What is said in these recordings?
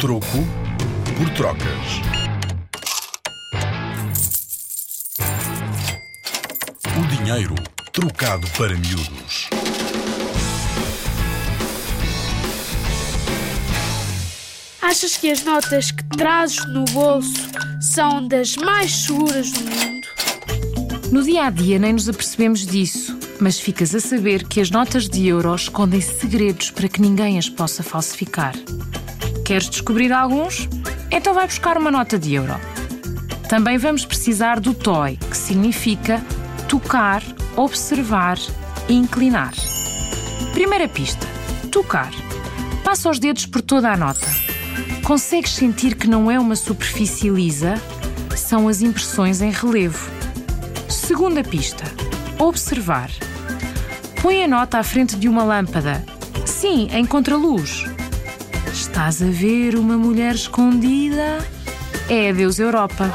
Troco por trocas. O dinheiro trocado para miúdos. Achas que as notas que trazes no bolso são das mais seguras do mundo? No dia a dia nem nos apercebemos disso, mas ficas a saber que as notas de euro escondem segredos para que ninguém as possa falsificar. Queres descobrir alguns? Então vai buscar uma nota de euro. Também vamos precisar do TOI, que significa tocar, observar e inclinar. Primeira pista: tocar. Passa os dedos por toda a nota. Consegues sentir que não é uma superfície lisa? São as impressões em relevo. Segunda pista: observar. Põe a nota à frente de uma lâmpada. Sim, em contraluz. Estás a ver uma mulher escondida? É a Deus Europa.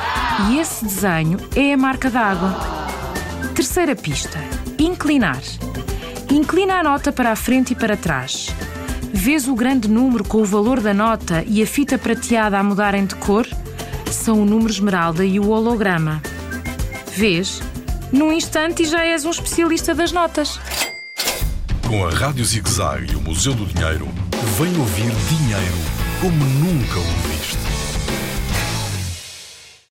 E esse desenho é a marca d'água. Terceira pista: inclinar. Inclina a nota para a frente e para trás. Vês o grande número com o valor da nota e a fita prateada a mudarem de cor? São o número esmeralda e o holograma. Vês? Num instante e já és um especialista das notas. Com a Rádio Zig Zag e o Museu do Dinheiro, vem ouvir dinheiro como nunca ouviste.